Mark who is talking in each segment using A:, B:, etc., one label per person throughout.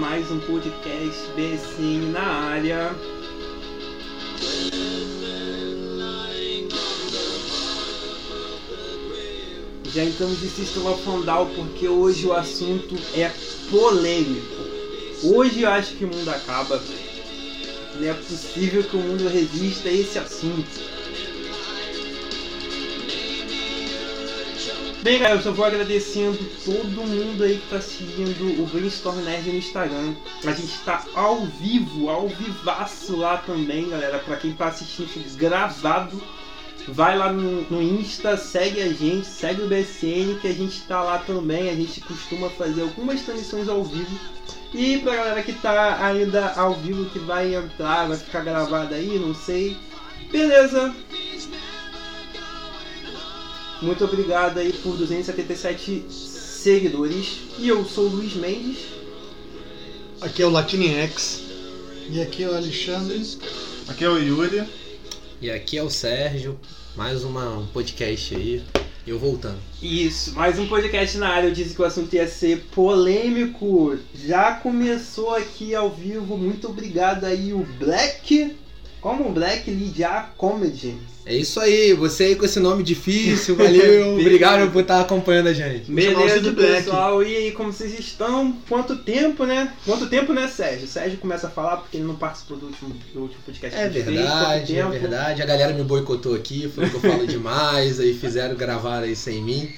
A: Mais um podcast BSN na área. Já entramos de sistema fondal porque hoje o assunto é polêmico. Hoje eu acho que o mundo acaba. Não é possível que o mundo resista a esse assunto. Bem, galera, eu só vou agradecendo todo mundo aí que tá seguindo o Brainstorm Nerd no Instagram. A gente tá ao vivo, ao vivaço lá também, galera. Pra quem tá assistindo gravado, vai lá no, no Insta, segue a gente, segue o BCN, que a gente tá lá também. A gente costuma fazer algumas transmissões ao vivo. E pra galera que tá ainda ao vivo, que vai entrar, vai ficar gravado aí, não sei. Beleza, muito obrigado aí por 277 seguidores. E eu sou o Luiz Mendes.
B: Aqui é o Latinex.
C: E aqui é o Alexandre.
D: Aqui é o Yuri.
E: E aqui é o Sérgio. Mais uma, um podcast aí. Eu voltando.
A: Isso, mais um podcast na área. Eu disse que o assunto ia ser polêmico. Já começou aqui ao vivo. Muito obrigado aí, o Black. Como o Black Lidia Comedy.
E: É isso aí, você aí com esse nome difícil, valeu, obrigado por estar acompanhando a gente.
A: Beleza, pessoal, e aí, como vocês estão? Quanto tempo, né? Quanto tempo, né, Sérgio? O Sérgio começa a falar porque ele não participou do último, do último podcast.
E: É verdade, é verdade. A galera me boicotou aqui, falou que eu falo demais, aí fizeram gravar aí sem mim.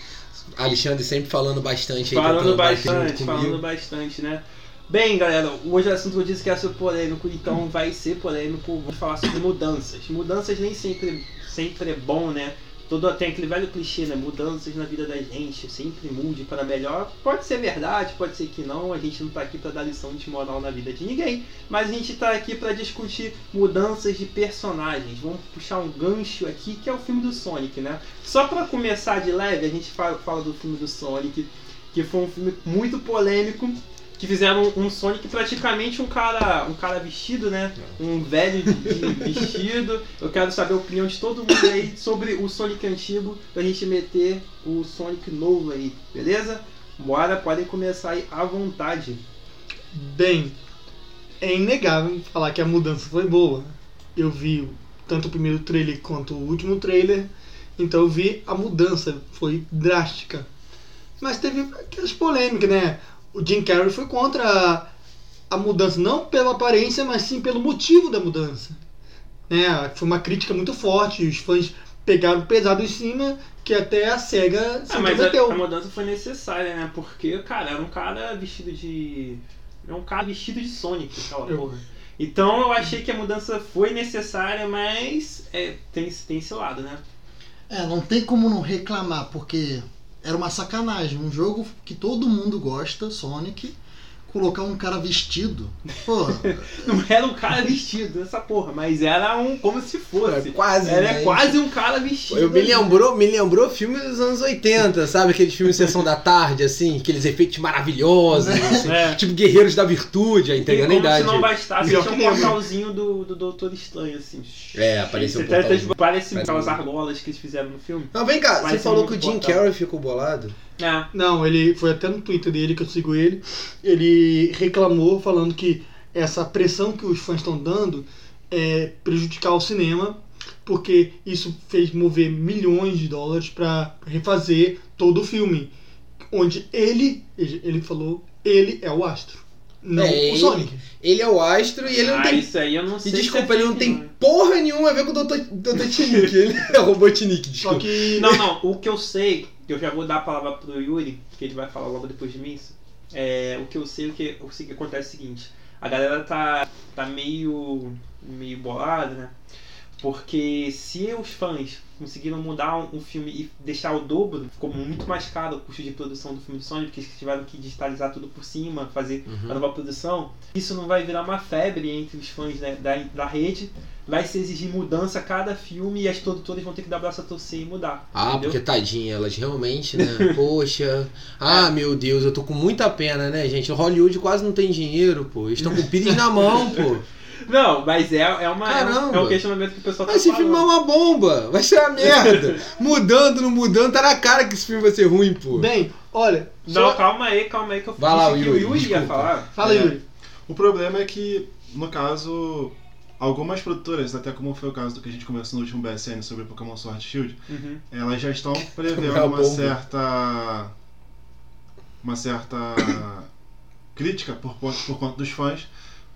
E: Alexandre sempre falando bastante
A: aí. Falando bastante, falando bastante, né? Bem, galera, hoje o assunto eu disse que ia ser polêmico, então vai ser polêmico. Vamos falar sobre mudanças. Mudanças nem sempre, sempre é bom, né? Todo, tem aquele velho clichê, né? Mudanças na vida da gente, sempre mude para melhor. Pode ser verdade, pode ser que não. A gente não está aqui para dar lição de moral na vida de ninguém, mas a gente está aqui para discutir mudanças de personagens. Vamos puxar um gancho aqui que é o filme do Sonic, né? Só para começar de leve, a gente fala, fala do filme do Sonic, que foi um filme muito polêmico que fizeram um Sonic praticamente um cara, um cara vestido, né? Um velho de, de vestido. Eu quero saber a opinião de todo mundo aí sobre o Sonic antigo pra gente meter o Sonic novo aí, beleza? Bora, podem começar aí à vontade.
B: Bem, é inegável falar que a mudança foi boa. Eu vi tanto o primeiro trailer quanto o último trailer, então eu vi a mudança, foi drástica. Mas teve aquelas polêmicas, né? O Jim Carrey foi contra a, mudança, não pela aparência, mas sim pelo motivo da mudança. É, foi uma crítica muito forte, os fãs pegaram pesado em cima, que até a SEGA
A: se ah, mas a, a, mudança foi necessária, né? Porque, cara, era um cara vestido de. Era um cara vestido de Sonic, aquela eu... porra. Então eu achei que a mudança foi necessária, mas é, tem, tem esse lado, né?
C: É, não tem como não reclamar, porque era uma sacanagem. Um jogo que todo mundo gosta, Sonic, colocar um cara vestido. Porra.
A: não era um cara vestido, essa porra, mas era um como se fosse.
E: É, quase.
A: Era né? quase um cara vestido.
E: Eu me lembrou, me lembrou filme dos anos 80, sabe? Aqueles filmes de Sessão da Tarde, assim, aqueles efeitos maravilhosos, assim, é. tipo Guerreiros da Virtude, entendeu?
A: a idade. Se não bastasse, tinha um portalzinho do, do Doutor Estranho, assim.
E: É, apareceu um portalzinho.
A: Parece aquelas argolas que eles fizeram no filme.
E: Não, vem cá, Parece você falou que o Jim Carrey ficou bolado.
B: É. Não, ele foi até no Twitter dele que eu sigo ele. Ele reclamou falando que essa pressão que os fãs estão dando é prejudicar o cinema, porque isso fez mover milhões de dólares para refazer todo o filme, onde ele, ele falou, ele é o astro. Não é, o Sonic.
E: Ele, ele, é o astro e ele
A: ah,
E: não tem.
A: Isso aí eu não sei.
E: E desculpa, ele não tem porra nenhuma a ver com o Dr. Tinick. ele é o Robotnik, desculpa.
A: Só que... Não, não. O que eu sei eu já vou dar a palavra pro Yuri, que ele vai falar logo depois de mim. É, o que eu sei, o que, o que acontece é o seguinte, a galera tá, tá meio, meio bolada, né? Porque se os fãs conseguiram mudar um, filme e deixar o dobro, ficou muito mais caro o custo de produção do filme de Sonic, porque eles tiveram que digitalizar tudo por cima, fazer uhum. a nova produção. Isso não vai virar uma febre entre os fãs né, da, da rede. Vai se exigir mudança a cada filme e as produtoras vão ter que dar braço a torcer e mudar.
E: Ah, entendeu? porque tadinha, elas realmente, né? Poxa. Ah, meu Deus, eu tô com muita pena, né, gente? O Hollywood quase não tem dinheiro, pô. Eles estão com pires na mão, pô.
A: Não, mas é, é, uma, Caramba. é um questionamento que o pessoal tá
E: Mas esse filme é uma bomba, vai ser uma merda. mudando, não mudando, tá na cara que esse filme vai ser ruim, pô.
B: Bem, olha.
A: Não, só... calma aí, calma aí que eu
E: vai lá,
A: que o Yuri ia falar.
B: Fala, é. Yuri.
D: O problema é que, no caso, algumas produtoras, até como foi o caso do que a gente conversou no último BSN sobre Pokémon Sword Shield, uhum. elas já estão prevendo é uma certa. uma certa crítica por, por conta dos fãs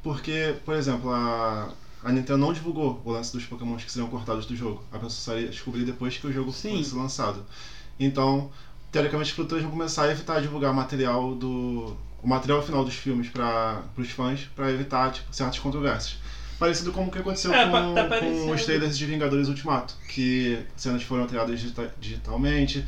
D: porque, por exemplo, a, a Nintendo não divulgou o lance dos Pokémon que seriam cortados do jogo. A pessoa só ia descobrir depois que o jogo Sim. fosse lançado. Então, teoricamente, os produtores vão começar a evitar divulgar material do o material final dos filmes para os fãs para evitar tipo, certas controvérsias. Parecido com o que aconteceu é, com, tá com os trailers de Vingadores Ultimato, que cenas foram alteradas digitalmente,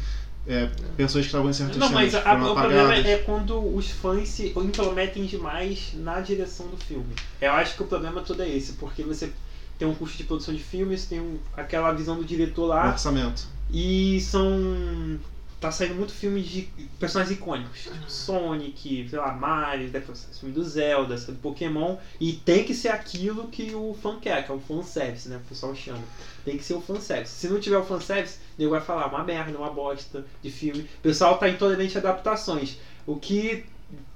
D: é, pessoas que estavam em certas
A: Não, mas a, o problema é quando os fãs se intrometem demais na direção do filme. Eu acho que o problema todo é esse, porque você tem um custo de produção de filmes, tem um, aquela visão do diretor lá.
D: Orçamento.
A: E são tá saindo muito filme de personagens icônicos, tipo Sonic, sei lá, Mario, depois filme do Zelda, do Pokémon, e tem que ser aquilo que o fã quer, que é o fanservice, né? O pessoal chama. Tem que ser o fanservice. Se não tiver o fanservice, nego vai falar uma merda, uma bosta de filme. O pessoal tá intolerante a adaptações. O que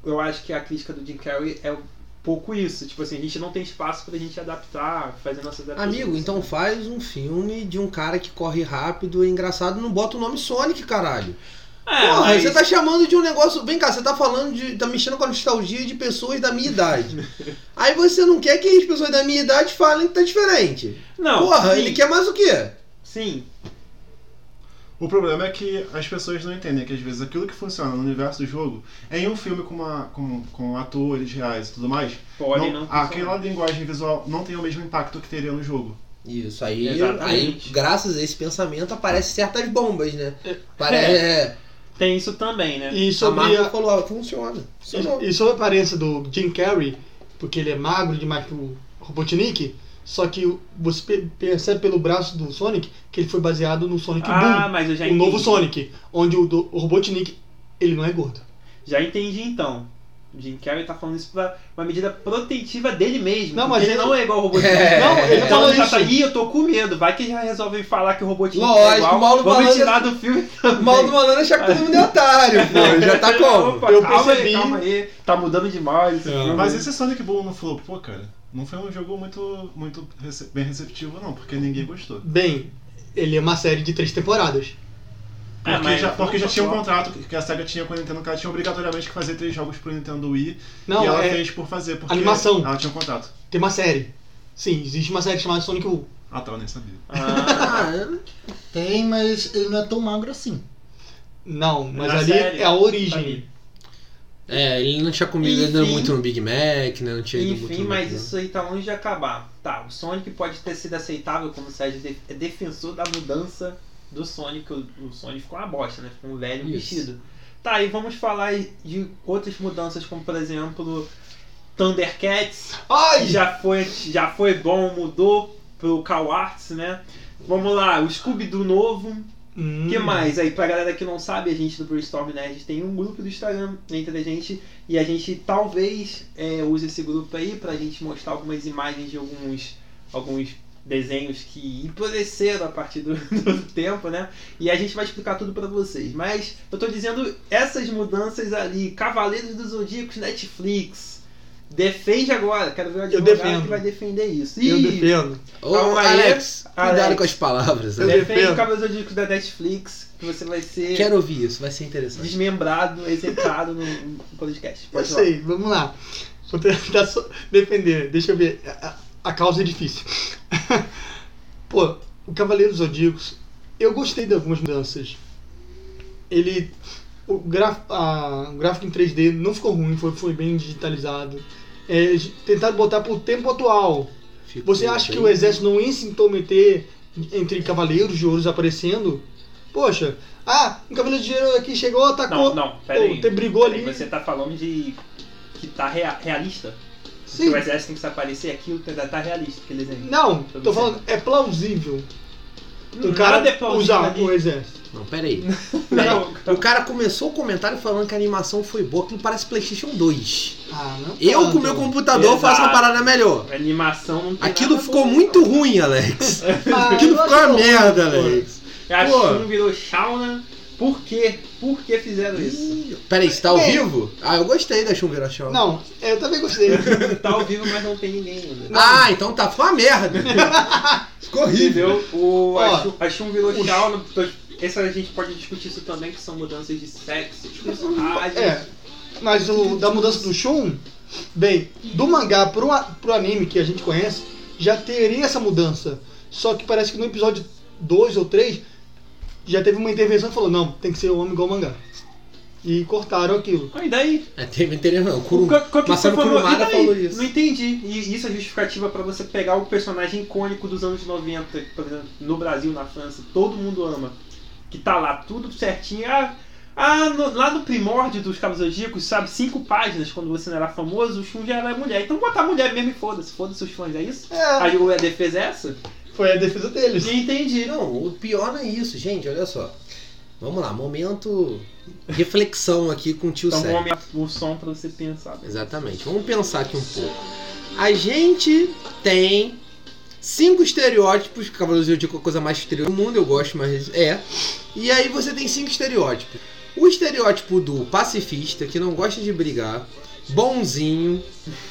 A: eu acho que a crítica do Jim Carrey é pouco isso. Tipo assim, a gente não tem espaço pra gente adaptar, fazer nossas adaptações.
E: Amigo, então faz um filme de um cara que corre rápido e engraçado, não bota o nome Sonic, caralho. É, Porra, mas... você tá chamando de um negócio. Vem cá, você tá falando de. tá mexendo com a nostalgia de pessoas da minha idade. Aí você não quer que as pessoas da minha idade falem que tá diferente. Não. Porra, sim. ele quer mais o quê?
A: Sim.
D: O problema é que as pessoas não entendem que às vezes aquilo que funciona no universo do jogo é em um filme com, uma, com, com atores reais e tudo mais.
A: Pode não, não
D: aquela linguagem visual não tem o mesmo impacto que teria no jogo.
E: Isso, aí, aí graças a esse pensamento aparecem certas bombas, né? É. Parece. É.
A: Tem isso também, né?
B: E sobre a
E: Marvel falou, ah, funciona.
B: E, e sobre a aparência do Jim Carrey, porque ele é magro demais pro Robotnik, só que você percebe pelo braço do Sonic que ele foi baseado no Sonic ah, Boom,
A: mas eu já
B: o novo Sonic, onde o, o Robotnik ele não é gordo.
A: Já entendi então. O Jim Carrey tá falando isso pra uma medida protetiva dele mesmo.
B: Não, mas
A: ele,
B: ele
A: não é igual o Robotnik. É,
B: não, ele
A: então já tá aí, eu tô com medo. Vai que já resolvem falar que o Robotnik
E: Lógico, é
A: igual.
E: Mal do
A: Vamos malandro, tirar do filme
E: também. Mal do malandro achar que todo mundo é otário, pô. Já tá como?
A: Opa, eu calma percebi. Aí, calma aí. Tá mudando demais.
D: Mas esse Sonic Boom não flopou, cara? Não foi um jogo muito, muito rece bem receptivo, não, porque ninguém gostou.
B: Bem, ele é uma série de três temporadas.
D: É, porque, já, porque já tinha um contrato que a SEGA tinha com a Nintendo que ela tinha obrigatoriamente que fazer três jogos pro Nintendo Wii. Não, e ela é fez por fazer, porque
B: animação.
D: ela tinha um contrato.
B: Tem uma série. Sim, existe uma série chamada Sonic U.
D: Ah, tá, eu nem sabia.
C: Ah, tem, mas ele não é tão magro assim.
B: Não, mas Na ali série, é a origem.
E: É, ele não tinha comido ainda muito no Big Mac, né? Não tinha ido
A: enfim,
E: muito
A: mas isso aí tá longe de acabar. Tá, o Sonic pode ter sido aceitável como Sérgio é defensor da mudança do Sonic. O, o Sonic ficou uma bosta, né? Ficou um velho isso. vestido. Tá, e vamos falar de outras mudanças, como por exemplo Thundercats.
B: Ai!
A: Já foi, já foi bom, mudou pro Cal Arts, né? Vamos lá, o Scooby do novo Hum. que mais? Aí, pra galera que não sabe, a gente do Brainstorm Nerd tem um grupo do Instagram entre a gente e a gente talvez é, use esse grupo aí pra gente mostrar algumas imagens de alguns, alguns desenhos que empureceram a partir do, do, tempo, né? E a gente vai explicar tudo para vocês. Mas eu tô dizendo essas mudanças ali, Cavaleiros dos Zodíacos Netflix, Defende agora, quero ver o advogado que vai defender isso.
B: Ih, eu defendo.
E: Ô, Alex, cuidado Alex, com as palavras.
A: Eu defende o Cabelo Zodíaco da Netflix, que você vai ser.
E: Quero ouvir isso, vai ser interessante.
A: Desmembrado, execrado no, no podcast.
B: Pode eu sei, vamos lá. Vou tentar defender. Deixa eu ver. A, a causa é difícil. Pô, o Cavaleiro Zodíacos, eu gostei de algumas mudanças. Ele. O, graf, a, o gráfico em 3D não ficou ruim, foi, foi bem digitalizado é, tentaram botar pro tempo atual. Ficou Você acha bem... que o exército não ia se intrometer entre cavaleiros de ouros aparecendo? Poxa, ah, um cavaleiro de ouro aqui chegou, atacou.
A: Não, não, peraí.
B: Te brigou ali.
A: Você tá falando de que tá rea realista? Sim. Que o exército tem que se aparecer aquilo tá realista, aquele desenho.
B: Não, tô falando, é plausível. O cara usar o exército.
E: Não, peraí. Não, o cara começou o comentário falando que a animação foi boa, que parece PlayStation 2. Ah, não Eu, com meu computador, Exato. faço uma parada melhor.
A: A animação não tem
E: Aquilo ficou muito ruim, Alex. Ah, Aquilo ficou uma merda, Alex.
A: A Shun virou Shauna. Por quê? Por que fizeram isso?
E: Peraí, você tá ao Bem, vivo? Ah, eu gostei da Shun virar Shauna.
B: Não, eu também gostei.
A: tá ao vivo, mas não tem ninguém ainda.
E: Ah, então tá, foi uma merda.
A: Ficou horrível. O, a, Shun, virou Shauna essa a gente pode discutir isso também, que são mudanças de sexo, de personagens.
B: É. Mas o da mudança do Shun, bem, do mangá pro, pro anime que a gente conhece, já teria essa mudança. Só que parece que no episódio 2 ou 3 já teve uma intervenção e falou, não, tem que ser o homem igual ao mangá. E cortaram aquilo.
A: Ah, e daí?
E: É, teve intervenção. Kuru... Masaru Kurumada falou isso.
A: Não entendi. E isso é justificativa para você pegar o personagem icônico dos anos 90, por exemplo, no Brasil, na França, todo mundo ama que tá lá tudo certinho. Ah, ah no, lá no primórdio dos Cabos Zodíacos, sabe, cinco páginas, quando você não era famoso, o Shun já era mulher. Então botar mulher mesmo e foda-se, foda-se os fãs, é isso? É. Aí a defesa é essa?
B: Foi a defesa deles.
A: Entendi.
E: Não, o pior não é isso, gente, olha só. Vamos lá, momento reflexão aqui com o tio
A: então, Então o som para você pensar.
E: Exatamente. Vamos pensar aqui um pouco. A gente tem cinco estereótipos, Cavaleiros do Zodíaco é a coisa mais estereótipa do mundo, eu gosto, mas é. E aí você tem cinco estereótipos. O estereótipo do pacifista, que não gosta de brigar, bonzinho,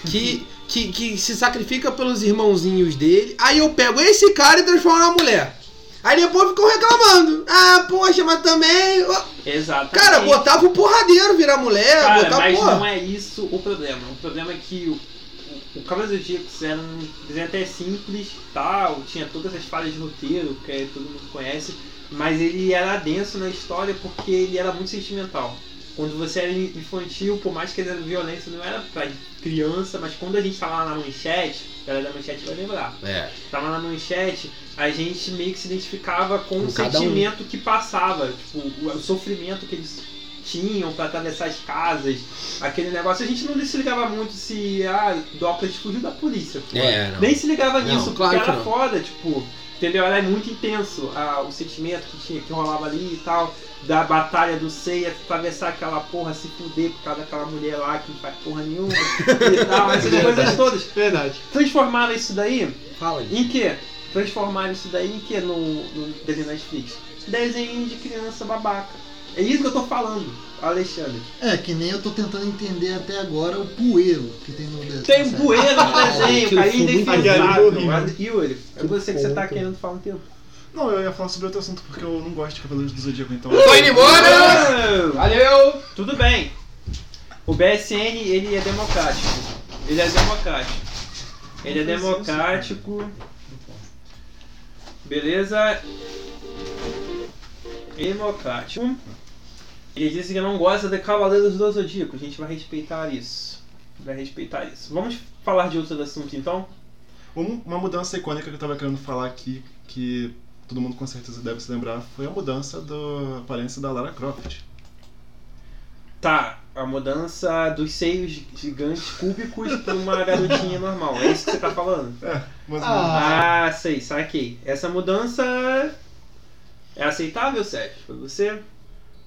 E: que, que, que se sacrifica pelos irmãozinhos dele. Aí eu pego esse cara e transformo na mulher. Aí depois ficam reclamando. Ah, poxa, mas também.
A: Exato.
E: Cara, botava o porradeiro virar mulher.
A: Cara,
E: botava,
A: mas porra. não é isso o problema. O problema é que o Cavaleiros do Zodíaco era um desenho até simples, tal, tinha todas as falhas de roteiro, que todo mundo conhece, mas ele era denso na história porque ele era muito sentimental. Quando você era infantil, por mais que era violência, não era pra criança, mas quando a gente tava lá na manchete, a galera da manchete vai lembrar.
E: É.
A: Tava na manchete, a gente meio que se identificava com, com o sentimento um. que passava, tipo, o, sofrimento que eles tinham para atravessar as casas, aquele negócio. A gente não se ligava muito se ah, Douglas fugiu da polícia.
E: É,
A: Nem se ligava não, nisso, claro porque era foda, tipo, entendeu? Era muito intenso ah, o sentimento que tinha que rolava ali e tal, da batalha do Seiya, atravessar aquela porra, se fuder por causa daquela mulher lá que não faz porra nenhuma e tal, essas coisas todas.
B: Verdade.
A: Transformaram isso daí
E: Fala
A: em que? Transformaram isso daí em que no, no desenho Netflix? Desenho de criança babaca. É isso que eu tô falando, Alexandre.
C: É, que nem eu tô tentando entender até agora o poeiro que tem no desenho.
A: Tem um bueiro no desenho, Caio indefensável. Yuri, é você que você tá querendo falar um tempo.
D: Não, eu ia falar sobre outro assunto porque eu não gosto de Cavaleiros do Zodíaco, então.
E: Tô indo embora!
A: Valeu! Tudo bem. O BSN, ele é democrático. Ele é democrático. Ele é democrático. Beleza? Democrático. Ele disse que não gosta de Cavaleiros do Zodíaco. A gente vai respeitar isso. Vai respeitar isso. Vamos falar de outro assunto então?
D: Uma mudança icônica que eu estava querendo falar aqui, que todo mundo com certeza deve se lembrar, foi a mudança da aparência da Lara Croft.
A: Tá, a mudança dos seios gigantes cúbicos para uma garotinha normal. É isso que você tá falando?
D: É, mas
A: ah, ah, sei, saquei. Essa mudança é aceitável, Sérgio? Pra você?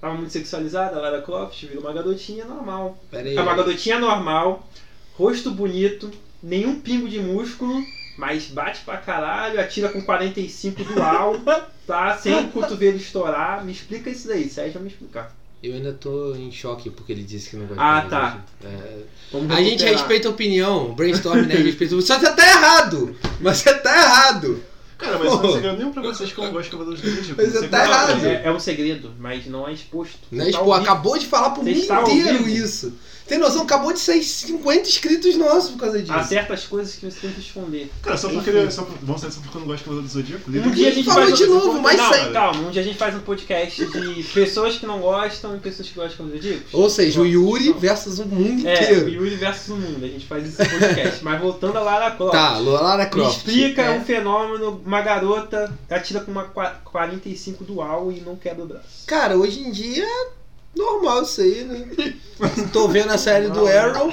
A: Tava muito sexualizada, Lara Croft virou uma garotinha normal.
E: Pera aí.
A: É uma garotinha normal, rosto bonito, nenhum pingo de músculo, mas bate pra caralho, atira com 45 dual, tá? Sem o cotovelo estourar. Me explica isso daí, Sérgio vai me explicar.
E: Eu ainda tô em choque porque ele disse que não gosta
A: Ah, tá.
E: É... A gente respeita a opinião, brainstorm, né? Respeita... Só você tá errado! Mas você tá errado!
D: Cara, mas não é segredo nenhum pra vocês que eu não gosto de Cavaleiros do Zodíaco.
E: Mas você tá errado.
A: É, é um segredo, mas não é exposto.
E: Não é exposto. Acabou de falar pro mundo inteiro isso. Tem noção? Acabou de sair 50 inscritos nossos por causa disso.
A: Há certas coisas que você tem que esconder.
D: Cara, só porque, ele, só, vamos saber só porque eu não gosto de Cavaleiro do Zodíaco.
A: Um dia a gente faz de novo, mas não, calma, um dia a gente faz um podcast de pessoas que não gostam e pessoas que gostam de Cavaleiro do Zodíaco.
E: Ou seja, o Yuri versus o mundo
A: é,
E: inteiro.
A: É, o Yuri versus o mundo. A gente faz esse podcast. mas voltando a Lara Croft.
E: Tá, Lara Croft.
A: Me explica é. um fenômeno, uma garota atira com uma 45 dual e não quebra o braço.
E: Cara, hoje em dia normal isso aí, né? Tô vendo a série do Arrow.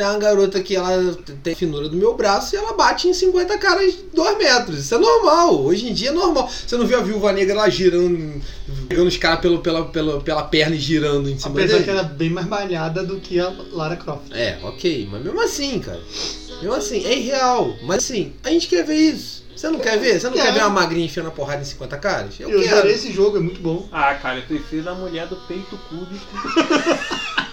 E: Tem uma garota que ela tem finura do meu braço e ela bate em 50 caras de 2 metros. Isso é normal. Hoje em dia é normal. Você não viu a viúva negra lá girando, pegando os caras pelo, pela, pela, pela perna e girando em cima
B: Apesar dele? que ela é bem mais malhada do que a Lara Croft.
E: É, ok. Mas mesmo assim, cara. Mesmo assim, é irreal. Mas assim, a gente quer ver isso. Você não quer ver? Você não quer ver uma magrinha enfiando a porrada em 50 caras?
B: Eu, eu quero. esse jogo, é muito bom.
A: Ah, cara, eu prefiro a mulher do peito cúbico.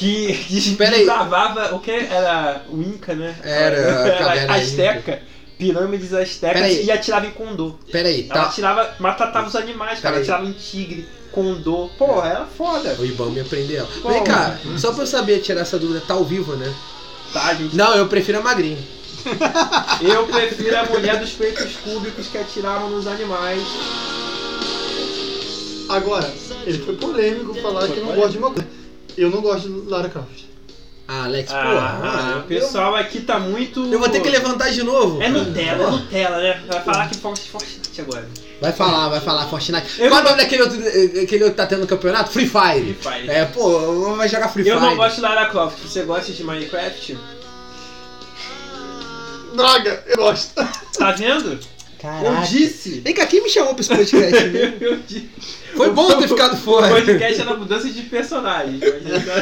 A: que
E: desbravava.
A: O que? Era o Inca, né?
E: Era,
A: era Azteca. Pirâmides Aztecas e atirava em condor.
E: Pera aí,
A: ela tá. atirava, matava os animais, cara. Ela atirava em tigre, condor. Pô, era foda.
E: O Ibama me aprendeu. Vem cá, só pra eu saber tirar essa dúvida, tá ao vivo, né?
A: Tá, gente.
E: Não, eu prefiro a magrinha.
A: Eu prefiro a mulher dos peitos cúbicos que atiravam nos animais.
B: Agora, ele foi polêmico falar foi que não gosta de uma coisa. Eu não gosto de Lara Croft.
E: Ah, Alex,
A: ah, porra. o pessoal eu... aqui tá muito.
E: Eu vou ter que levantar de novo.
A: É Nutella, é Nutella, né? Vai falar que Fortnite agora.
E: Vai falar, vai falar Fortnite. Eu Qual é o nome daquele outro, aquele outro que tá tendo no campeonato? Free Fire.
A: Free Fire.
E: É, pô, vai jogar Free Fire.
A: Eu não gosto de Lara Croft. Você gosta de Minecraft?
B: Droga, eu gosto.
A: Tá vendo?
E: Caraca.
A: Eu disse.
E: Vem cá, quem me chamou pra esse podcast?
A: Eu disse.
E: Foi bom ter ficado fora.
A: O podcast na mudança de personagem.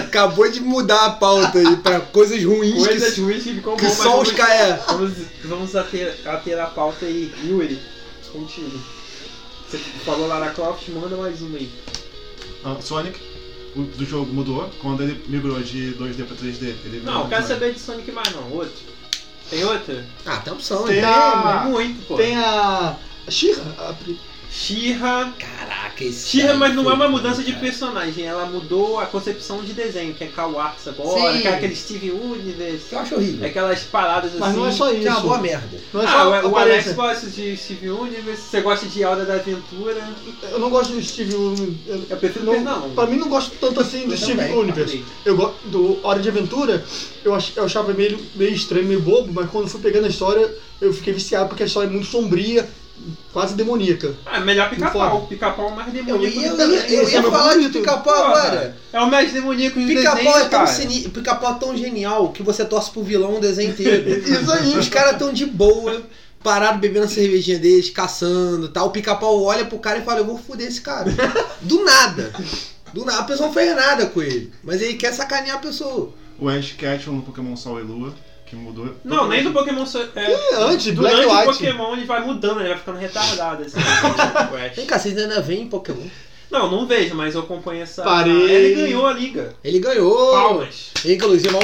E: Acabou de mudar a pauta aí pra coisas ruins.
A: Coisas que, ruins que ficam
E: que bom, só os caras.
A: Vamos, vamos ater, ater a pauta aí. Yuri, contigo. Você falou Lara Croft, manda mais uma aí.
D: Ah, Sonic o, do jogo mudou quando ele migrou de 2D pra 3D. Ele
A: não, eu quero saber de Sonic mais não, outro. Tem outra?
E: Ah, tem opção,
B: tem
E: né?
B: A...
A: muito, pô.
B: Tem a. Shira. A...
A: Shira.
E: Caraca, esse.
A: Shira, mas não é uma mudança de personagem, ela mudou a concepção de desenho, que é Cal Arts agora, Sim. que é aquele Steve Universe.
E: Eu acho horrível.
A: Aquelas paradas assim.
B: Mas não é só isso.
E: Que é uma boa merda.
A: Não é ah, só o, o Alex gosta de Steve Universe, você gosta de Hora da Aventura.
B: Eu não gosto de Steve Universe. Eu,
A: eu prefiro não, não.
B: Pra mim não gosto tanto assim do Steve também, Universe. Eu gosto do Hora de Aventura, eu, ach, eu achava meio, meio estranho, meio bobo, mas quando fui pegando a história, eu fiquei viciado porque a história é muito sombria quase demoníaca.
A: Ah, melhor pica-pau. Pica-pau é mais demoníaco.
E: Eu, eu, eu, eu ia falar de pica-pau agora.
A: É o mais demoníaco do
E: Pica-pau é tão Pica-pau é tão genial que você torce pro vilão o desenho inteiro.
B: Isso aí.
E: Os caras tão de boa. Parado bebendo a cervejinha deles, caçando tal. O pica-pau olha pro cara e fala: Eu vou foder esse cara. Do nada. Do nada. A pessoa não fez nada com ele. Mas ele quer sacanear a pessoa.
D: O Ash Ketchum no Pokémon Sol e Lua que mudou.
A: Não, nem do Pokémon. É,
B: é, antes,
A: Black durante White. o Pokémon ele vai mudando, ele vai ficando retardado. Assim,
E: Vem cá, vocês ainda veem Pokémon?
A: Não, não vejo, mas eu acompanho essa.
B: Parei.
A: Ele ganhou a liga.
E: Ele ganhou!
A: Palmas.
E: Inclusive, uma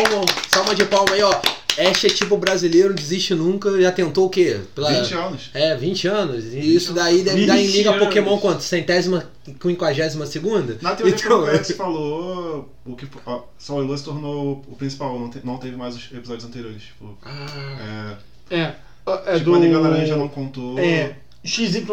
E: salva de palma aí, ó. Ash é tipo brasileiro, desiste nunca, já tentou o quê?
D: Pela... 20 anos.
E: É, 20 anos. E 20 isso daí deve dar em liga anos. Pokémon quanto? Centésima, quinquagésima segunda?
D: Na teoria então, que o é. falou, o que ó, Sol e Lua se tornou o principal, não, te, não teve mais os episódios anteriores. Tipo,
E: ah.
B: É. É. é
D: tipo,
B: do...
D: a Liga Laranja não contou.
B: É. XYZ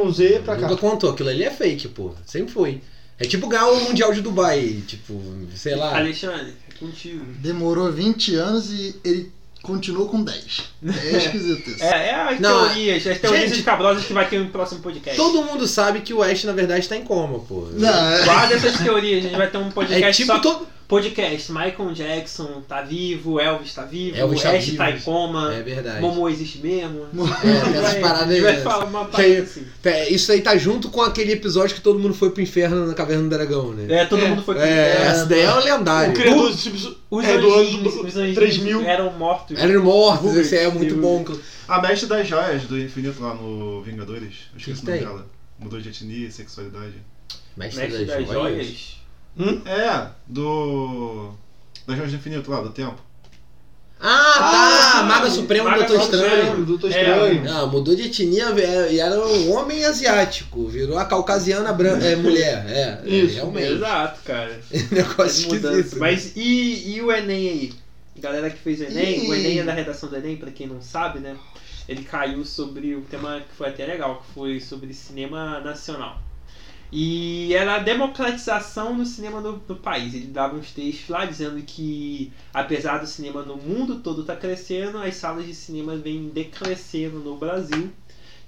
B: pra cá.
E: Nunca contou, aquilo ali é fake, pô. Sempre foi. É tipo ganhar o Mundial de Dubai, tipo, sei lá.
A: Alexandre, é contigo.
C: Demorou 20 anos e ele continuou com 10. É esquisito isso.
A: É, é as não, teorias, as teorias gente, escabrosas que vai ter no próximo podcast.
E: Todo mundo sabe que o Ash, na verdade, está em coma, pô.
C: Não, é...
A: Guarda essas teorias, a gente vai ter um podcast
E: é tipo
A: só...
E: todo
A: podcast. Michael Jackson tá vivo, Elvis tá vivo, Elvis tá Ash vivo, tá em coma.
E: É verdade.
A: Momo existe mesmo.
E: É, essas paradas aí.
A: Parada assim.
E: Isso aí tá junto com aquele episódio que todo mundo foi pro inferno na Caverna do Dragão, né?
A: É, todo é, mundo foi pro
E: é, inferno. Essa daí é uma lendária. O
B: criador dos os é, do 3000
A: eram mortos.
E: Eram mortos, esse é muito bom.
D: A mestre das joias do infinito lá no Vingadores, acho que esse nome dela. Mudou de etnia e sexualidade.
A: Mestre, mestre das, das, joias? joias?
D: Hum? É, do das Joias do Infinito lá, do tempo.
E: Ah, tá! Ah, Maga Supremo Maga Doutor Estranho.
B: Doutor Estranho.
E: É. Ah, mudou de etnia e era um homem asiático. Virou a caucasiana branca, é, mulher. É,
A: Isso,
E: é, realmente.
A: Exato, cara.
E: Negócio esquisito.
A: Mas e, e o Enem aí? Galera que fez o Enem, e... o Enem é da redação do Enem, pra quem não sabe, né? Ele caiu sobre o tema que foi até legal, que foi sobre cinema nacional. E era a democratização do cinema do, do, país. Ele dava uns textos lá dizendo que, apesar do cinema no mundo todo estar tá crescendo, as salas de cinema vêm decrescendo no Brasil.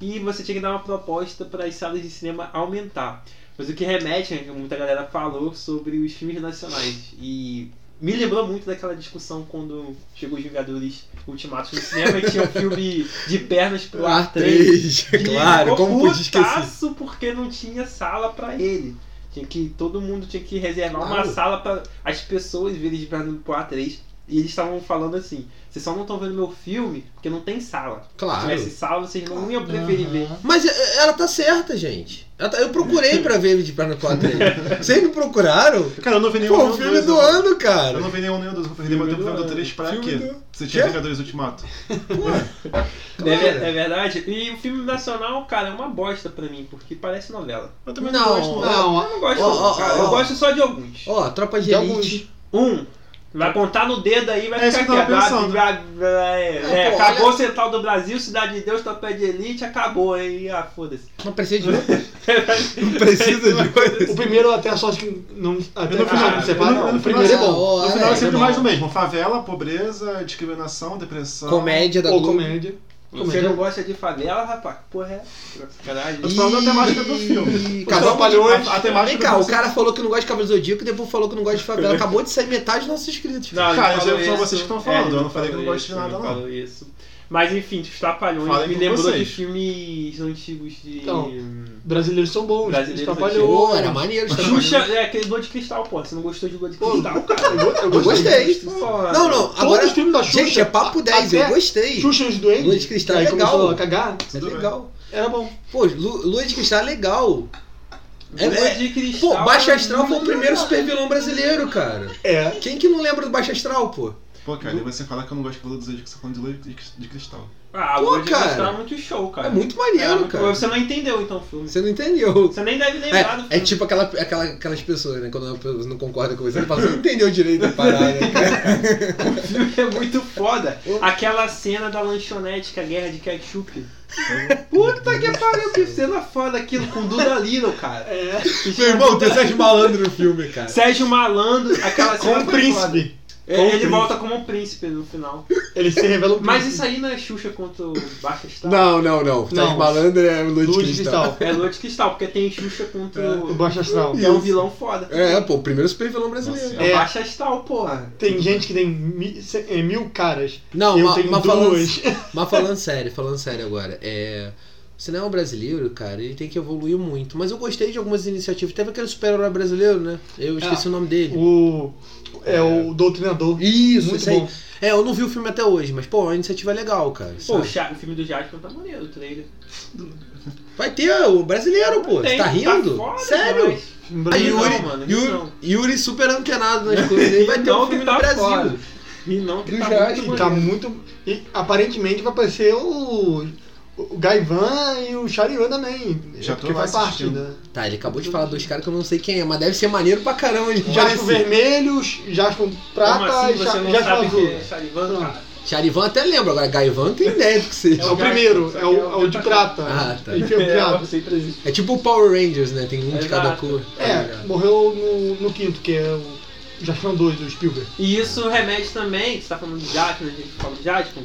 A: E você tinha que dar uma proposta para as salas de cinema aumentar. Mas o que remete, né, que muita galera falou sobre os filmes nacionais. E Me lembrou muito daquela discussão quando chegou os Vingadores Ultimatos no cinema e tinha um filme de pernas pro ar 3.
E: claro, como podia esquecer?
A: porque não tinha sala para ele. Tinha que, todo mundo tinha que reservar claro. uma sala para as pessoas verem de pernas pro ar 3. E eles estavam falando assim: vocês só não estão vendo meu filme porque não tem sala.
E: Claro. Se
A: tivesse sala, vocês não iam preferir uhum. ver.
E: Mas é, ela tá certa, gente. Tá, eu procurei pra ver de perna 4 Vocês não procuraram?
D: Cara, eu não vi nenhum.
E: Pô, filme do ano, cara.
D: Eu não vi nenhum nem dois. Eu perdi meu tempo vendo 3 pra quê? Do... Você tinha Vingadores Ultimato.
A: Pô, é, é, verdade. E o filme nacional, cara, é uma bosta pra mim, porque parece novela.
E: Eu também não, não gosto. Não,
A: eu não gosto. Oh, oh, oh, eu gosto só de alguns.
E: Ó, Tropa de, de Elite.
A: Um. Vai contar no dedo aí, vai é ficar quebrado. É, é, acabou olha... o Central do Brasil, Cidade de Deus, Topé de Elite, acabou aí. Ah, foda-se.
E: Não precisa de não precisa de outro.
B: O primeiro até a sorte que não. Até no final, ah, separa, não, no, no primeiro é bom.
D: No final é, é sempre mais o mesmo. Favela, pobreza, discriminação, depressão.
E: Comédia da
B: Ou comédia.
A: Você não gosta de favela, rapaz? Porra, é. Sacanagem.
D: Eu tô falando da temática do filme.
E: Trapalhões. A, a temática Vem cá, o cara falou que não gosta de Cavaleiro Zodíaco e depois falou que não gosta de favela. Acabou de sair metade dos nossos inscritos.
D: Não, cara, são vocês que estão falando. É, eu não falei que não gosto de nada, não.
A: Isso. Mas enfim, os Trapalhões me lembrou vocês. de filmes antigos de.
B: Então, brasileiros são bons.
A: Brasileiros
E: Trapalhões. era maneiro.
A: Xuxa é aquele Lua de Cristal, pô. Você não gostou de Lua de Cristal, cara? Eu,
E: eu, eu gostei. Não, não. Agora, os filmes da Xuxa. Gente, é papo 10. Eu gostei.
B: Xuxa e os Doentes.
E: Lua de Cristal é legal.
B: a cagar.
E: É legal.
B: Era bom.
E: Pô, Lua de Cristal é legal.
A: É, é, de Cristal.
E: Pô, Baixa Astral foi o primeiro super vilão brasileiro, cara.
B: É.
E: Quem que não lembra do Baixa Astral, pô?
D: Pô, cara, e você fala que eu não gosto de Cavaleiro do Zodíaco, você tá falando de Lua de Cristal.
A: Ah, Pô, o cara, é muito show, cara.
E: É muito maneiro,
A: é,
E: cara.
A: Você não entendeu, então, o filme.
E: Você não entendeu.
A: Você nem deve lembrar é, do
E: filme. É tipo aquela, aquela, aquelas pessoas, né? Quando você não concorda com você, ele fala, você não entendeu direito a parada, cara.
A: o filme é muito foda. Aquela cena da lanchonete, que é a guerra de ketchup. Puta que pariu, que cena foda aquilo com Duda Lino, cara.
E: É. Meu irmão, tem Sérgio Malandro no filme, cara.
A: Sérgio Malandro, aquela cena.
B: Com o príncipe.
A: É, ele príncipe. volta como um príncipe no final.
B: Ele se revela um
A: príncipe. Mas isso aí não é Xuxa contra o Baixa Astral?
E: Não, não, não. Sérgio Malandro é Lua de, Lua de Cristal.
A: É Lua de Cristal, porque tem Xuxa contra é.
B: o Baixa Astral.
A: Que é um vilão foda.
E: É, pô, o primeiro super vilão brasileiro.
A: Nossa, é, é o Baixa Astral, porra.
B: Tem gente que tem mil, é, mil caras.
E: Não,
B: eu
E: ma,
B: tenho
E: mas
B: duas.
E: Falando, mas falando sério, falando sério agora, é. O cinema brasileiro, cara, ele tem que evoluir muito. Mas eu gostei de algumas iniciativas. Teve aquele super-herói brasileiro, né? Eu esqueci ah, o nome dele.
B: O. É, o Doutrinador.
E: Isso, muito bom. É, eu não vi o filme até hoje, mas, pô, a iniciativa é legal, cara.
A: Pô, o filme do Jasper tá maneiro, o trailer.
E: Vai ter o brasileiro, pô. Você tá rindo? Tá Sério? Mas... Yuri, não, mano, Yuri. Yuri super antenado nas coisas. Vai ter um filme tá do Brasil. Fora.
A: E não,
B: que tá, muito, tá muito. E aparentemente vai aparecer o o Gaivan e o Charivan também. Já porque faz parte, né?
E: Tá, ele acabou de falar dos caras que eu não sei quem é, mas deve ser maneiro pra caramba.
B: Jasper vermelho, Jasper prata e
A: assim, Jasper azul. É Charivan, cara?
E: Charivan até lembra, agora Gaivan tem ideia do que seja.
B: É o primeiro, é o, é o de prata.
E: Ah, tá.
B: É,
E: é tipo o Power Rangers, né? Tem um de cada cor.
B: É, morreu no, no quinto, que é o Jasper 2 do Spielberg.
A: E isso remete também, você tá falando de Jasper, a gente fala de Jasper,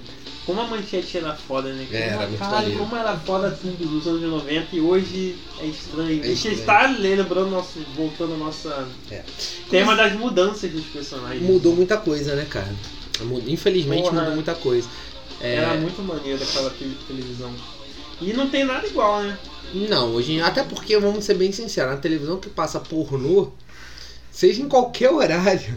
A: como a manchete era foda, né?
E: É, era muito
A: cara, como era foda tudo dos anos 90 e hoje é estranho. É a gente está lembrando, nosso, voltando a nossa. É. Tema das mudanças dos personagens.
E: Mudou muita coisa, né, cara? Infelizmente Porra, mudou muita coisa.
A: É... Era muito maneiro aquela televisão. E não tem nada igual, né?
E: Não, hoje até porque, vamos ser bem sinceros, na televisão que passa pornô, seja em qualquer horário,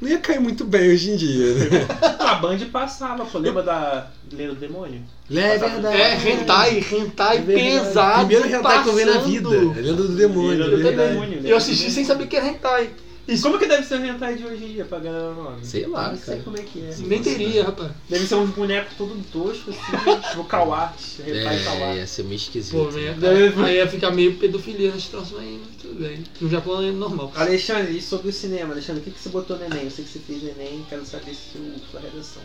E: não ia cair muito bem hoje em dia, né?
A: A Band passava, pô. Lembra da Lenda do Demônio?
E: É verdade.
B: É, hentai, hentai é pesado.
E: Primeiro hentai que eu vi na vida. Lenda do Demônio.
B: Eu, também. eu assisti sem saber que era hentai.
A: Isso. Como que deve ser o hentai de hoje em dia pra galera nova?
E: Sei lá,
A: Não sei como é que é.
B: Nem teria, rapaz.
A: Deve ser uns bonecos todo tosco, assim, tipo Kawart, hentai
E: é, ia ser meio esquisito.
B: Pô, né? Deve... Aí ia ficar meio pedofilia nesse troço aí, mas tudo bem. No Japão é normal.
A: Alexandre, e sobre o cinema? Alexandre, o que, que você botou no Enem? Eu sei que você fez o Enem, quero saber se sua redação.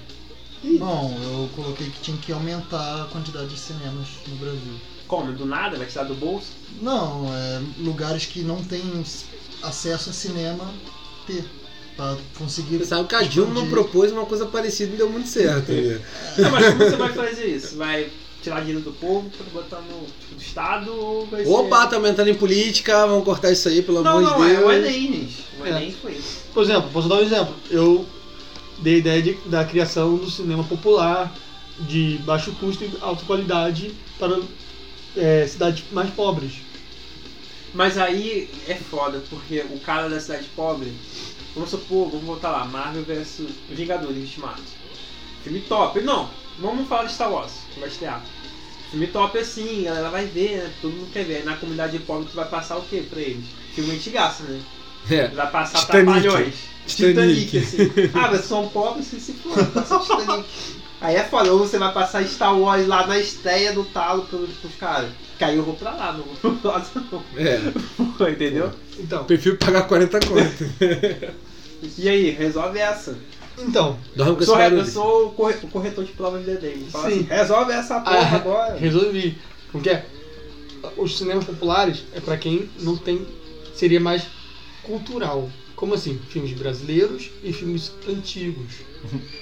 C: Bom, eu coloquei que tinha que aumentar a quantidade de cinemas no Brasil.
A: Como? Do nada? Vai tirar do bolso?
C: Não, é lugares que não tem acesso a cinema ter. Pra conseguir.
E: Você sabe que a Dilma não propôs uma coisa parecida e deu muito certo. Né?
A: Não, mas como você vai fazer isso? Vai tirar dinheiro do povo para botar no tipo, do Estado ou vai
E: Opa, ser... tá aumentando em política, vamos cortar isso aí, pelo não, amor de Deus.
A: Não, não, é o Enem, Não é, é. nem influência.
B: Por exemplo, posso dar um exemplo. Eu dei a ideia de, da criação do cinema popular de baixo custo e alta qualidade para é, cidades mais pobres.
A: Mas aí é foda, porque o cara da cidade pobre, vamos supor, vamos voltar lá, Marvel vs Vingadores Ultimato. Filme top. Não, vamos falar de Star Wars, que vai estrear. Filme top assim, a galera vai ver, né? Todo mundo quer ver. Na comunidade pobre tu vai passar o quê pra eles? Filme antigaço, né? É. Vai passar Titanic. trapalhões. Titanic, Titanic assim. Ah, vocês são pobres, vocês se for, passa Titanic. Aí é foda, ou você vai passar Star Wars lá na estreia do talo pros, pros caras. Que aí eu vou pra lá, não vou pra lá não. É. Entendeu?
E: Então. Prefiro pagar 40 conto.
A: e aí, resolve essa.
B: Então,
A: eu sou, eu sou o corretor de provas de. Fala Sim. Assim, resolve essa porra ah, agora.
B: Resolvi. Porque os cinemas populares é para quem não tem. seria mais cultural. Como assim? Filmes brasileiros e filmes antigos.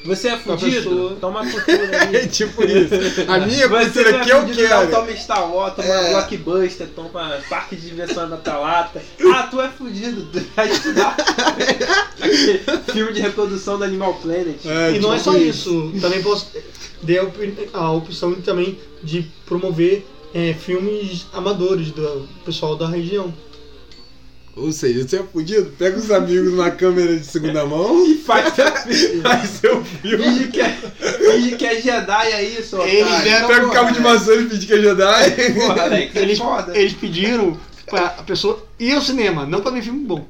A: Você é fudido? Pessoa... Toma cultura aí.
E: é tipo isso. A minha Você cultura aqui é o que
A: Não, toma Star Wars, toma é. Blockbuster, toma Parque de Diversão da Talata. Ah, tu é fudido. Vai estudar. Filme de reprodução do Animal Planet.
B: É, e não é tipo só isso. isso. Também posso... Dei a opção também de promover é, filmes amadores do pessoal da região.
E: Ou seja, você é fudido, pega os amigos numa câmera de segunda mão e faz, faz seu filme.
A: Finge que, é, finge que é Jedi aí, só.
E: Eles deram, pega o cabo de maçã e finge que é Jedi.
B: Porra, é eles, eles pediram pra a pessoa ir ao cinema, não pra ver filme bom.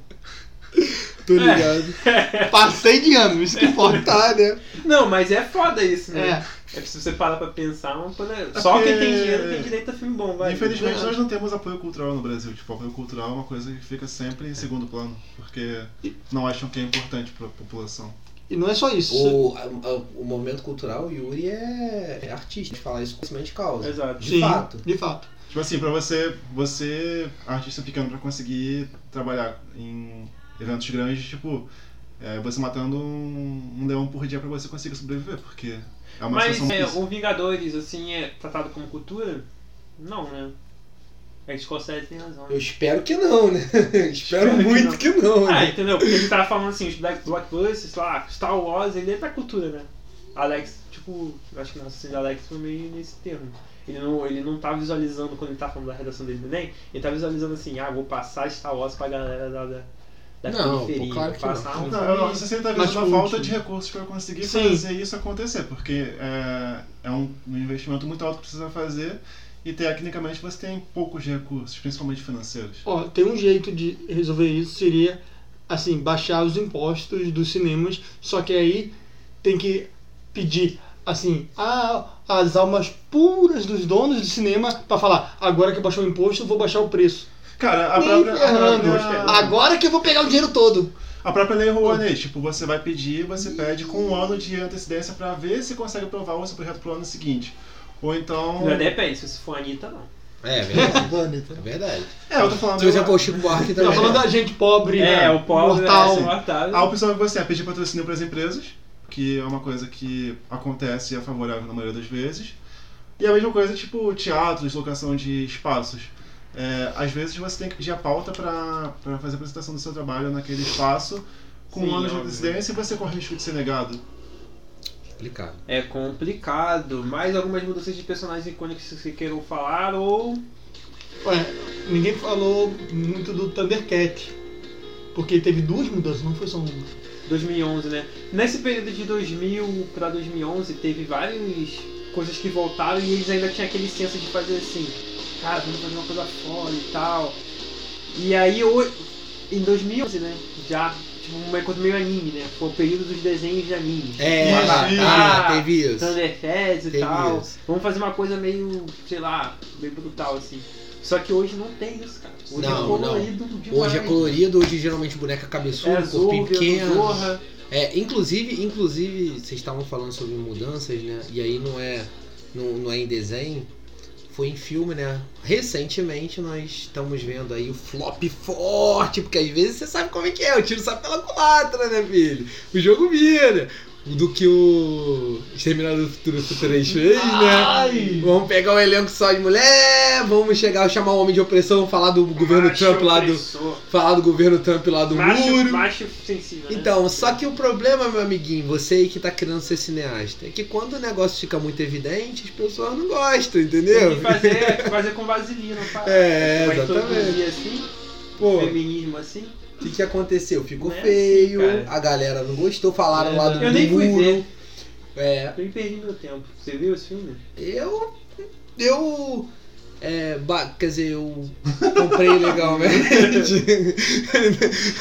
E: Tô ligado.
B: É. Passei de ano, isso que importa.
E: Tá, né?
A: Não, mas é foda isso, né? É. É que se você parar pra pensar, não é só quem tem dinheiro tem direito a filme bom, vai.
D: Infelizmente nós não temos apoio cultural no Brasil. Tipo, apoio cultural é uma coisa que fica sempre em segundo plano, porque não acham que é importante pra população.
B: E não é só isso.
E: O, a, a, o movimento cultural, o Yuri é, é artista, de falar isso com conhecimento de causa.
A: Exato.
B: De Sim, fato. De fato.
D: Tipo assim, pra você, você, artista pequeno, pra conseguir trabalhar em eventos grandes, tipo, é, você matando um, um leão por dia pra você conseguir sobreviver, porque
A: é uma Mas é, o Vingadores, assim, é tratado como cultura? Não, né? A Scorsese tem razão. Né?
E: Eu espero que não, né? espero, espero muito que não. Que não
A: ah, né? entendeu? Porque ele tava falando assim, os Black Blockbusters, lá, Star Wars, ele é pra cultura, né? Alex, tipo, acho que na assim, Alex foi meio nesse termo. Ele não, ele não tá visualizando, quando ele tá falando da redação dele do Enem, ele tá visualizando assim, ah, vou passar Star Wars pra galera da, da da
E: não, periferia. Claro que
D: passar não. Um não, você está vendo a falta de recursos para conseguir Sim. fazer isso acontecer, porque é, é um, um investimento muito alto que precisa fazer e tecnicamente você tem poucos recursos, principalmente financeiros.
B: Ó, tem um jeito de resolver isso, seria assim, baixar os impostos dos cinemas, só que aí tem que pedir assim, ah, as almas puras dos donos de cinema para falar, agora que baixou o imposto, eu vou baixar o preço.
D: Cara, a própria, a própria,
B: Agora que eu vou pegar o dinheiro todo.
D: A própria lei Rouanet, tipo, você vai pedir, você pede com um ano de antecedência para ver se consegue aprovar o seu projeto pro ano seguinte. Ou então.
A: Não depende, se for a Anitta, não.
E: É, é verdade. é verdade.
D: É, eu tô falando.
E: Se você for o Chico Buarque também.
B: Tô falando da gente pobre,
A: é,
B: né?
A: o pobre
B: mortal. É,
A: mortal.
D: A opção que você é pedir patrocínio para as empresas, que é uma coisa que acontece e é favorável na maioria das vezes. E a mesma coisa, tipo, teatros, locação de espaços. É, às vezes você tem que pedir a pauta para fazer a apresentação do seu trabalho naquele espaço com Sim, um ano de antecedência e você corre o risco de ser negado.
E: Complicado.
A: É complicado. Mais algumas mudanças de personagens icônicos que você queiram falar ou.
B: Ué, ninguém falou muito do Thundercat. Porque teve duas mudanças, não foi só uma.
A: 2011, né? Nesse período de 2000 para 2011 teve várias coisas que voltaram e eles ainda tinham aquele senso de fazer assim cara, vamos fazer uma coisa foda e tal. E aí, em 2011, né, já, tipo, uma coisa meio anime, né, foi o período dos desenhos de anime.
E: É, ah, teve isso.
A: Thundercats e tal. Isso. Vamos fazer uma coisa meio, sei lá, meio brutal, assim. Só que hoje não tem isso, cara. Hoje é não, é colorido não.
E: demais. Hoje é colorido, hoje geralmente boneca cabeçuda, é, corpinho pequeno. Zorra. É, inclusive, inclusive, vocês estavam falando sobre mudanças, né? E aí não é, não, não é em desenho foi em filme, né? Recentemente nós estamos vendo aí o flop forte, porque às vezes você sabe como é que é, o tiro sai pela culatra, né, filho? O jogo vira. Do que o Exterminador do Futuro 3 fez, né? Ai. Vamos pegar um elenco só de mulher, vamos chegar, chamar o homem de opressão, falar do governo macho Trump lá do. Falar do governo Trump lá do
A: macho,
E: muro.
A: Macho sensível.
E: Né? Então, só que o problema, meu amiguinho, você aí que tá querendo ser cineasta, é que quando o negócio fica muito evidente, as pessoas não gostam, entendeu?
A: Tem que fazer, fazer com vaselina,
E: É, exatamente.
A: assim, Pô, feminismo assim.
E: O que, que aconteceu? Ficou é feio, assim, a galera não gostou, falaram é, lá do
A: Eu nem fui
E: muro.
A: ver.
E: É.
A: Eu nem perdi meu tempo. Você viu esse filme?
E: Eu. Eu. É, quer dizer, eu comprei legalmente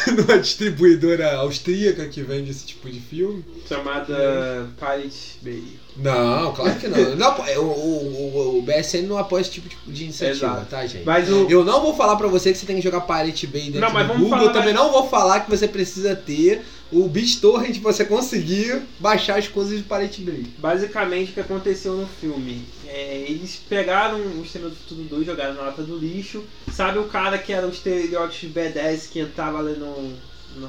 E: numa distribuidora austríaca que vende esse tipo de filme.
A: Chamada Pirate Bay.
E: Não, claro que não. não o, o, o, BSN não apoia esse tipo de iniciativa, Exato. tá, gente? Mas o... Eu não vou falar pra você que você tem que jogar Pirate Bay dentro não, do Google. Eu também mais... não vou falar que você precisa ter o BitTorrent você conseguir baixar as coisas de Pirate Bay.
A: Basicamente, o que aconteceu no filme? É, eles pegaram o Estrela do Futuro 2, jogaram na lata do lixo. Sabe o cara que era o estereótipo B10 que entrava ali no, no,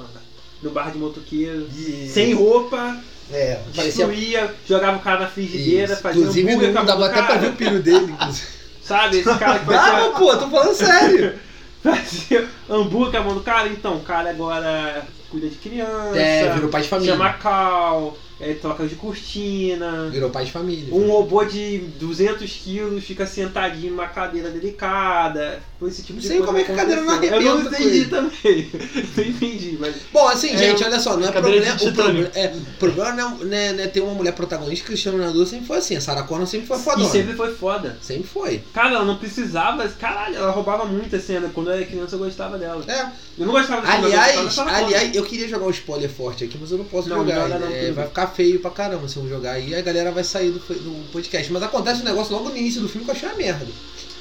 A: no bar de motoqueiro, sem roupa
E: é,
A: destruía, parecia... jogava o cara na frigideira,
E: Isso. fazia inclusive, hambúrguer Inclusive, dava até pra ver o pilho dele.
A: Sabe, esse cara que
E: fazia... Dava, pô, tô falando sério.
A: fazia hambúrguer com a mão do cara, então, o cara agora cuida de criança.
E: É, virou pai de família.
A: Chama cal é, troca de cortina.
E: Virou pai de família.
A: Um robô de 200 quilos fica sentadinho numa cadeira delicada. Foi esse tipo
E: não
A: de
E: sei como é que a cadeira não arrebenta.
A: Eu não entendi também. não entendi, mas.
E: Bom, assim, é, gente, olha só, não é problema. O problema, é, problema não, é, não, é, não é ter uma mulher protagonista, Cristiano Ronaldo sempre foi assim. A Sarah Connor sempre foi foda.
A: E sempre foi foda.
E: Sempre foi.
A: Cara, ela não precisava. Caralho, ela roubava muita cena. Quando eu era criança eu gostava dela.
E: É.
A: Eu não gostava dela.
E: Aliás, aliás, eu queria jogar um spoiler forte aqui, mas eu não posso não, jogar. Não, não, é, vai ficar feio pra caramba se eu jogar aí, a galera vai sair do, do podcast. Mas acontece um negócio logo no início do filme que eu achei uma merda.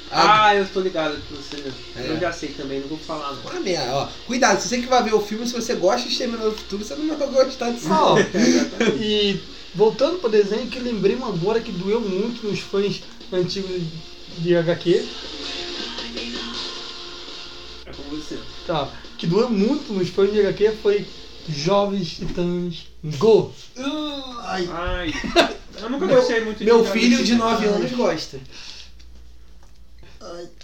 A: Ah, ah eu tô ligado que você. É. Eu já sei também, não vou falar não.
E: Uma merda, ó. Cuidado, se você que vai ver o filme, se você gosta de Exterminador do Futuro, você não vai gostar disso.
B: Não. e voltando pro desenho, que lembrei uma agora que doeu muito nos fãs antigos de HQ.
A: É com você.
B: Tá. Que doeu muito nos fãs de HQ foi Jovens Titãs Go!
A: Ai. Ai. Eu nunca gostei muito
E: de Meu filho de 9 anos gosta.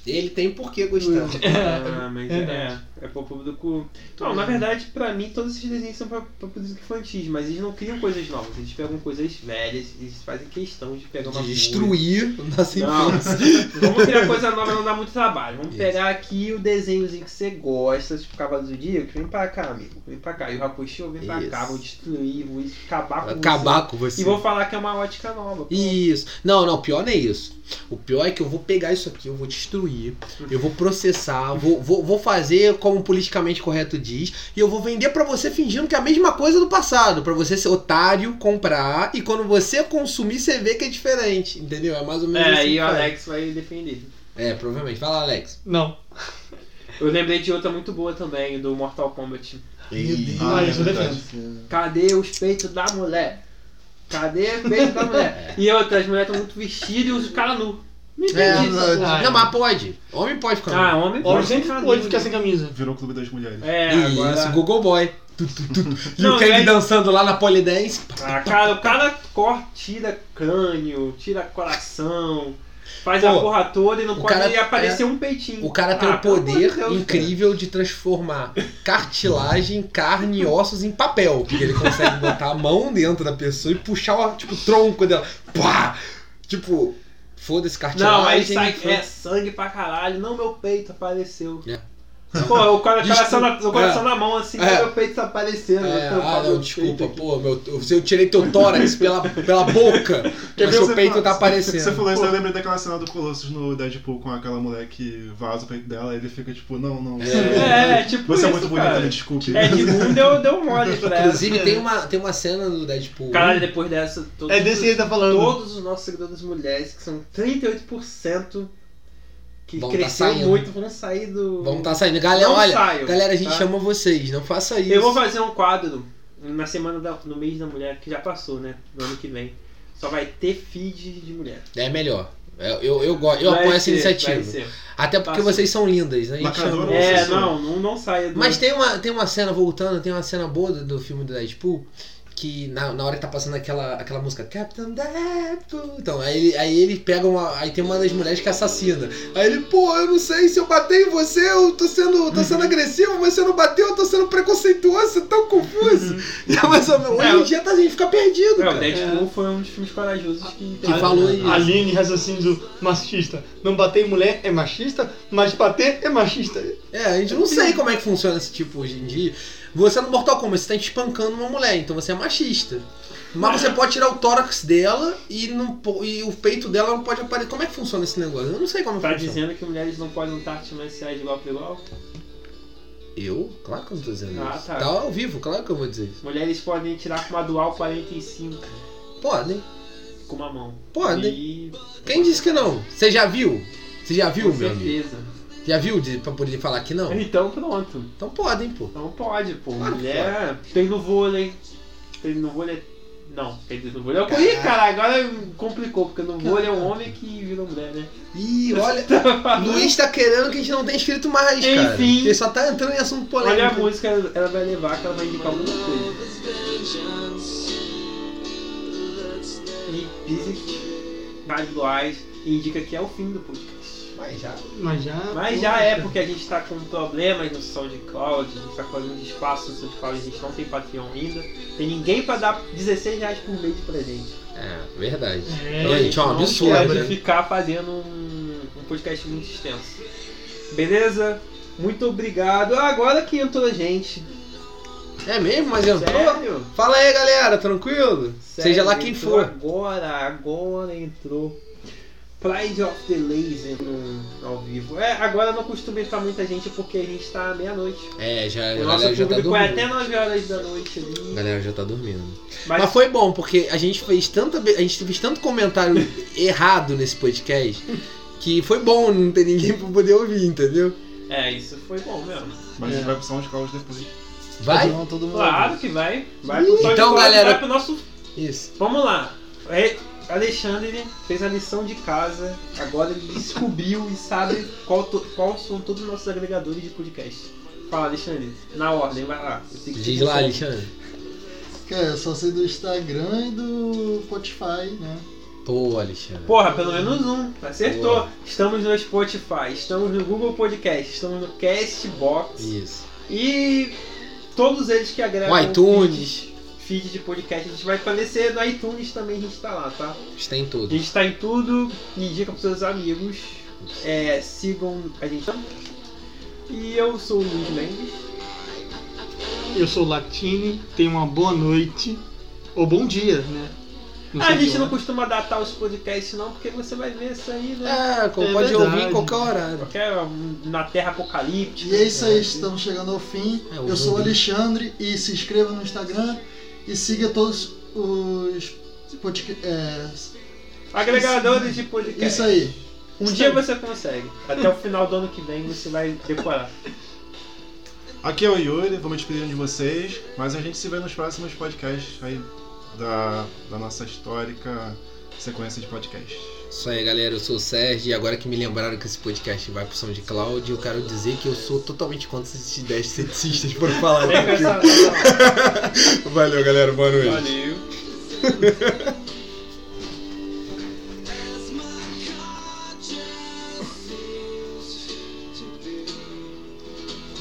E: Ele tem por que gostar.
A: Ah, mas é, é, é pro público. Não, na verdade, pra mim, todos esses desenhos são pra, pra público infantis, mas eles não criam coisas novas, eles pegam coisas velhas, eles fazem questão de pegar uma.
E: De destruir nossa
A: infância. Vamos criar coisa nova, não dá muito trabalho. Vamos Isso. pegar aqui o desenhozinho que você gosta, tipo Cavalos do Dia, vem pra cá, amigo, vem pra cá. E o Hakusho, vem pra Isso. cá, vou destruir, vou acabar com
E: acabar você. com você.
A: E vou falar que é uma ótica nova.
E: Pô. Isso. Não, não, pior não é isso. O pior é que eu vou pegar isso aqui, eu vou destruir, eu vou processar, vou, vou, vou fazer como politicamente correto diz, e eu vou vender para você fingindo que é a mesma coisa do passado, para você ser otário, comprar, e quando você consumir, você vê que é diferente, entendeu? É mais ou menos
A: é,
E: assim. É,
A: e o Alex vai defender.
E: É, provavelmente. Fala, Alex.
B: Não.
A: Eu lembrei de outra muito boa também, do Mortal Kombat.
B: Meu Deus. Ah, eu
A: Cadê os peitos da mulher? Cadê o peito da mulher? E outras, as mulheres estão muito vestidas e os caras nu.
E: Me é, não, não, mas pode. Homem pode ficar.
A: Ah, homem pode. Homem
B: sempre pode ficar sem camisa.
D: Virou o clube das mulheres.
A: É,
E: Isso, agora... Google Boy. Tu, tu, tu. E não, o Kang é... dançando lá na Polidense.
A: Ah, cara, o cara corta, tira crânio, tira coração, faz Pô, a porra toda e não pode cara, aparecer é, um peitinho.
E: O cara tem ah, o poder Deus, incrível cara. de transformar cartilagem, carne e ossos em papel. Porque ele consegue botar a mão dentro da pessoa e puxar o tipo, tronco dela. Pá! Tipo, foda-se cartilagem.
A: Não, aí sai é sangue pra caralho. Não, meu peito apareceu. É. Pô, o coração, na, o coração é. na mão, assim, é. meu peito tá aparecendo.
E: É. Ah, não, desculpa, pô, meu, eu tirei teu tórax pela, pela boca, Quer mas seu peito fala, tá aparecendo.
D: Você falou isso, eu lembrei daquela cena do Colossus no Deadpool com aquela mulher que vaza o peito dela e ele fica tipo, não, não.
A: É, é tipo
D: Você
A: isso,
D: é muito bonita, me desculpe.
A: É, de um deu, deu mole pra
E: ela. Inclusive, tem uma, tem uma cena do Deadpool.
A: Caralho, depois dessa...
B: é desse que ele tá falando.
A: Todos os nossos seguidores mulheres, que são 38% que vão tá cresceu tá muito, vão sair do.
E: Vão tá saindo. Galera, não olha, saio, galera, a gente tá? chama vocês, não faça isso.
A: Eu vou fazer um quadro na semana da, no mês da mulher, que já passou, né? No ano que vem. Só vai ter feed de mulher.
E: É melhor. Eu, eu, eu, eu, eu apoio ser, essa iniciativa. Até porque Passa. vocês são lindas, né?
A: Chama... É, não, não, não saia do...
E: Mas tem uma, tem uma cena, voltando, tem uma cena boa do, do filme do Deadpool que na, na hora que tá passando aquela, aquela música Captain Deadpool. Então, aí ele, aí ele pega uma. Aí tem uma das mulheres que assassina. Aí ele, pô, eu não sei se eu bater em você, eu tô sendo, tô sendo agressivo, mas se eu não bater, eu tô sendo preconceituoso, tão confuso. E é mais ou menos. Hoje em dia tá, a gente fica perdido.
A: É, o Deadpool é. foi um dos filmes corajosos que,
E: que falou isso.
B: Aline raciocínio do machista. Não bater em mulher é machista, mas bater é machista.
E: É, a gente não sei como é que funciona esse tipo hoje em dia. Você no Mortal Kombat, você tá espancando uma mulher, então você é machista. Mas você pode tirar o tórax dela e, não, e o peito dela não pode aparecer. Como é que funciona esse negócio? Eu não sei como
A: tá
E: funciona.
A: Tá dizendo que mulheres não podem lutar artes marciais de igual para igual?
E: Eu? Claro que eu não tô dizendo ah, isso. Tá. tá ao vivo, claro que eu vou dizer isso.
A: Mulheres podem tirar com uma dual 45.
E: Podem.
A: Com uma mão.
E: Podem. E... Quem disse que não? Você já viu? Você já viu, com meu certeza. amigo? Já viu de, pra poder falar que não?
A: Então pronto.
E: Então podem, pô.
A: Então pode, pô. Claro Mulher tem no vôlei. Tem no vôlei. Não, tem no vôlei. Eu corri, cara, agora complicou, porque no vôlei é um homem que virou mulher, né?
E: Ih, olha. Luiz tá querendo que a gente não tenha escrito mais, Enfim, cara. Porque só tá entrando em assunto polêmico.
A: Olha a música, ela vai levar, que ela vai indicar alguma coisa. E Visit Bad indica que é o fim do podcast.
E: Mas já.
B: Mas já.
A: Mas já é porque a gente está com problemas no SoundCloud, a gente está fazendo espaço no SoundCloud, a gente não tem Patreon ainda. Tem ninguém para dar 16 reais por mês pra gente.
E: É, verdade.
A: É, então, gente, é um absurdo. Né? ficar fazendo um, um podcast muito extenso. Beleza? Muito obrigado. Agora que entrou a gente.
E: É mesmo? Mas entrou? Sério? Fala aí, galera, tranquilo? Sério? Seja lá quem for.
A: Agora, agora entrou. Pride of the Laser no, ao vivo. É, agora não costuma entrar muita gente porque a gente tá meia-noite.
E: É, já,
A: o nosso já tá dormindo. é até 9 horas da noite ali.
E: A galera já tá dormindo. Mas, Mas, foi bom, porque a gente fez tanta. A gente fez tanto comentário errado nesse podcast que foi bom não ter ninguém pra poder ouvir, entendeu?
A: É, isso foi bom mesmo.
D: Mas é. a gente vai pro SoundCloud depois.
E: Vai?
A: Todo mundo claro que vai. Vai
E: pro Então, galera.
A: Vai pro nosso.
E: Isso.
A: Vamos lá. É, Alexandre fez a lição de casa, agora ele descobriu e sabe qual, to, qual são todos os nossos agregadores de podcast. Fala, Alexandre, na ordem, vai lá.
E: Diz lá, Alexandre.
C: É, só sei do Instagram e do Spotify, né?
E: Pô, Alexandre.
A: Porra, pelo menos um. Acertou. Porra. Estamos no Spotify, estamos no Google Podcast, estamos no Castbox.
E: Isso.
A: E todos eles que agregam.
E: O iTunes
A: feed de podcast. A gente vai aparecer no iTunes também, a gente tá lá, tá?
E: Está em tudo.
A: A gente tá em tudo. Indica pros seus amigos. É, sigam a gente. E eu sou o Luiz Mendes.
B: Eu sou o Latini. Tenha uma boa noite. Ou bom dia, né?
A: Ah, a gente não costuma datar os podcasts não, porque você vai ver isso aí, né?
E: É, é pode verdade. ouvir em qualquer horário.
A: Qualquer, na Terra Apocalíptica.
C: E é isso aí, estamos chegando ao fim. É, eu sou o Alexandre e se inscreva no Instagram e siga todos os podcasts. É,
A: agregadores de podcast.
C: Isso aí.
A: Um Isso dia aí. você consegue. Até o final do ano que vem você vai decorar.
D: Aqui é o Yuri, vou me despedindo de vocês, mas a gente se vê nos próximos podcasts aí da, da nossa histórica sequência de podcasts.
E: Isso aí, galera. Eu sou o Sérgio e agora que me lembraram que esse podcast vai pro SoundCloud, eu quero dizer que eu sou totalmente contra esses 10 ceticistas por falar. Valeu, galera. Boa noite.
A: Valeu.